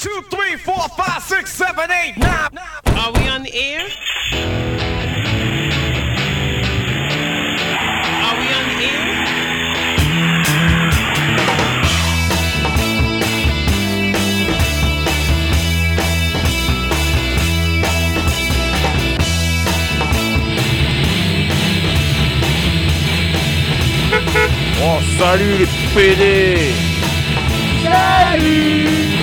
two, three, four, five, six, seven, eight, nine. Are we on the air? Are we on the air? Oh, salut les PD Los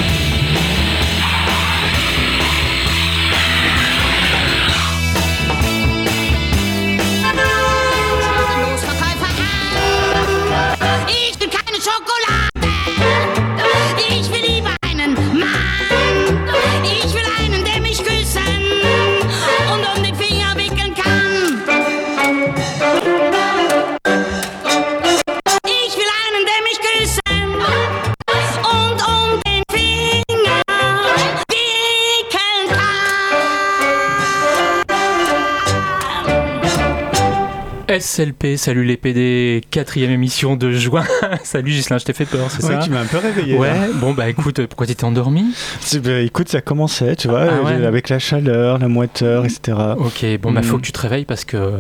SLP, salut les PD, quatrième émission de juin. salut Gislain, je t'ai fait peur, c'est Ouais, ça tu m'as un peu réveillé. Ouais, là. bon bah écoute, pourquoi t'étais endormi C'est- bah, écoute, ça commençait, tu vois, Ah ouais. euh, avec la chaleur, la moiteur, etc. Ok, bon bah Mm. faut que tu te réveilles parce que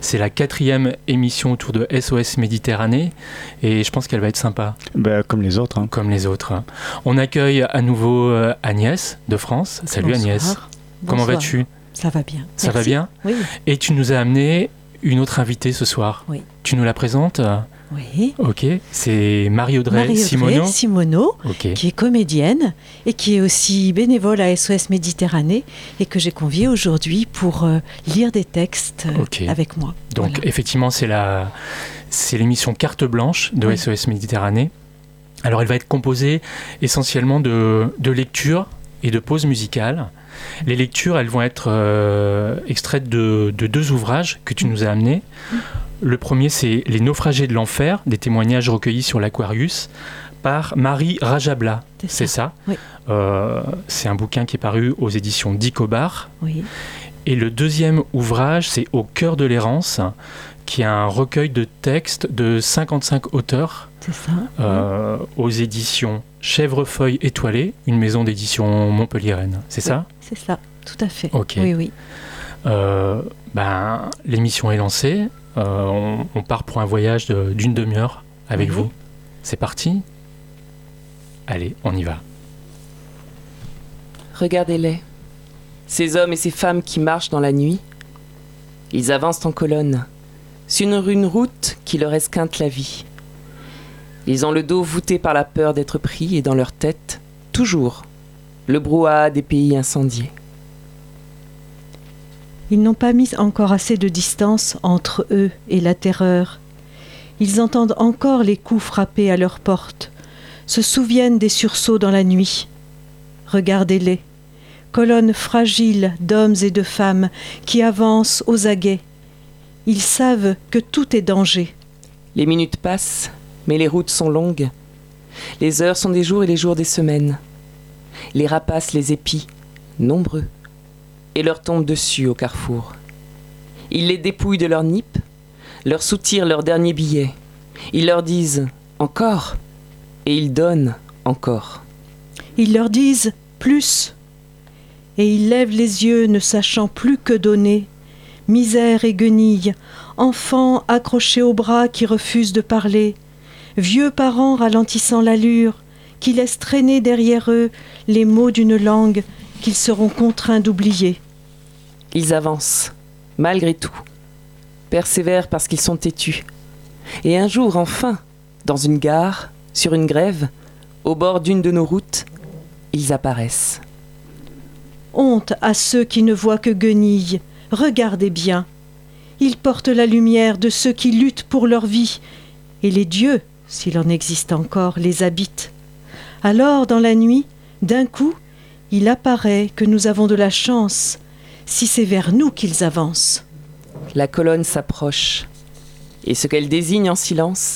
c'est la quatrième émission autour de SOS Méditerranée et je pense qu'elle va être sympa, Bah, comme les autres. hein. comme les autres. On accueille à nouveau euh, Agnès de France. Salut Bonsoir. Agnès, comment Bonsoir. vas-tu? Ça va bien. Ça va bien? Oui. Et tu nous as amené une autre invitée ce soir. Oui. Tu nous la présentes Oui. Ok, c'est Marie-Audrey Marie-Audrey Simoneau. Simoneau, qui est comédienne et qui est aussi bénévole à SOS Méditerranée et que j'ai conviée aujourd'hui pour euh, lire des textes euh, avec moi. Donc Voilà. effectivement, c'est la c'est l'émission Carte blanche de Oui. SOS Méditerranée. Alors elle va être composée essentiellement de, de lectures et de pauses musicales. Les lectures, elles vont être euh, extraites de, de deux ouvrages que tu nous as amenés. Le premier, c'est Les naufragés de l'enfer, des témoignages recueillis sur l'Aquarius par Marie Rajabla. C'est ça, Oui. Euh, C'est un bouquin qui est paru aux éditions Dicobar. Oui. Et le deuxième ouvrage, c'est Au cœur de l'errance, qui est un recueil de textes de 55 auteurs ça. euh, aux éditions Chèvrefeuille étoilée, une maison d'édition montpelliéraine. C'est ça? C'est ça. Tout à fait. Ok. Oui, oui. Euh, ben, L'émission est lancée. Euh, on, on part pour un voyage de- d'une demi-heure avec Oui. vous. C'est parti? Allez, on y va. Regardez-les. Ces hommes et ces femmes qui marchent dans la nuit. Ils avancent en colonne, sur une, route qui leur esquinte la vie. Ils ont le dos voûté par la peur d'être pris et dans leur tête, toujours, le brouhaha des pays incendiés. Ils n'ont pas mis encore assez de distance entre eux et la terreur. Ils entendent encore les coups frappés à leur porte, se souviennent des sursauts dans la nuit. Regardez-les, colonnes fragiles d'hommes et de femmes qui avancent aux aguets. Ils savent que tout est danger. Les minutes passent, mais les routes sont longues. Les heures sont des jours et les jours des semaines. Les rapaces les épient, nombreux, et leur tombent dessus au carrefour. Ils les dépouillent de leurs nippes, leur soutirent leur dernier billet. Ils leur disent encore, et ils donnent encore. Ils leur disent plus. Et ils lèvent les yeux ne sachant plus que donner. Misère et guenille, enfants accrochés aux bras qui refusent de parler, vieux parents ralentissant l'allure, qui laissent traîner derrière eux les mots d'une langue qu'ils seront contraints d'oublier. Ils avancent, malgré tout, persévèrent parce qu'ils sont têtus. Et un jour, enfin, dans une gare, sur une grève, au bord d'une de nos routes, ils apparaissent. Honte à ceux qui ne voient que guenilles. Regardez bien. Ils portent la lumière de ceux qui luttent pour leur vie, et les dieux, s'il en existe encore, les habitent. Alors, dans la nuit, d'un coup, il apparaît que nous avons de la chance, si c'est vers nous qu'ils avancent. La colonne s'approche, et ce qu'elle désigne en silence,